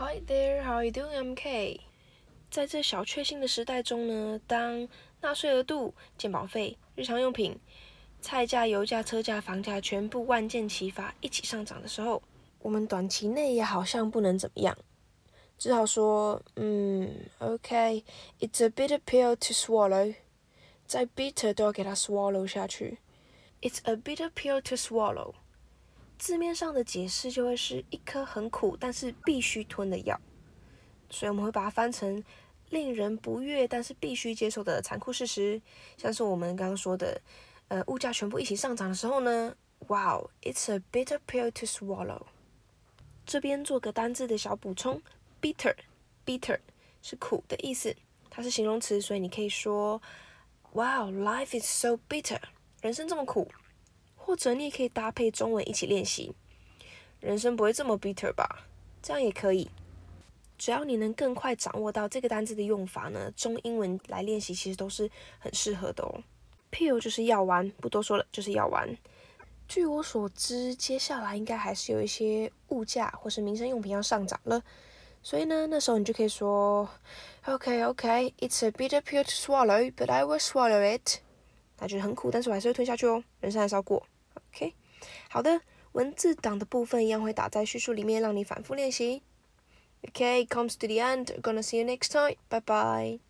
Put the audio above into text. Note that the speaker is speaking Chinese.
Hi there, how are you doing? I'm K。在这小确幸的时代中呢，当纳税额度、健保费、日常用品、菜价、油价、车价、房价全部万箭齐发，一起上涨的时候，我们短期内也好像不能怎么样，只好说，嗯，OK，it's a bitter pill to swallow，再 bitter 都要给它 swallow 下去。It's a bitter pill to swallow。字面上的解释就会是一颗很苦但是必须吞的药，所以我们会把它翻成令人不悦但是必须接受的残酷事实。像是我们刚刚说的，呃，物价全部一起上涨的时候呢，Wow，it's a bitter pill to swallow。这边做个单字的小补充，bitter，bitter 是苦的意思，它是形容词，所以你可以说，Wow，life is so bitter，人生这么苦。或者你也可以搭配中文一起练习，人生不会这么 bitter 吧？这样也可以。只要你能更快掌握到这个单词的用法呢，中英文来练习其实都是很适合的哦。pill 就是药丸，不多说了，就是药丸。据我所知，接下来应该还是有一些物价或是民生用品要上涨了，所以呢，那时候你就可以说，OK OK，it's a bitter pill to swallow，but I will swallow it。那觉得很苦，但是我还是会吞下去哦，人生还是要过。OK，好的，文字档的部分一样会打在叙述里面，让你反复练习。OK，comes to the end. Gonna see you next time. Bye bye.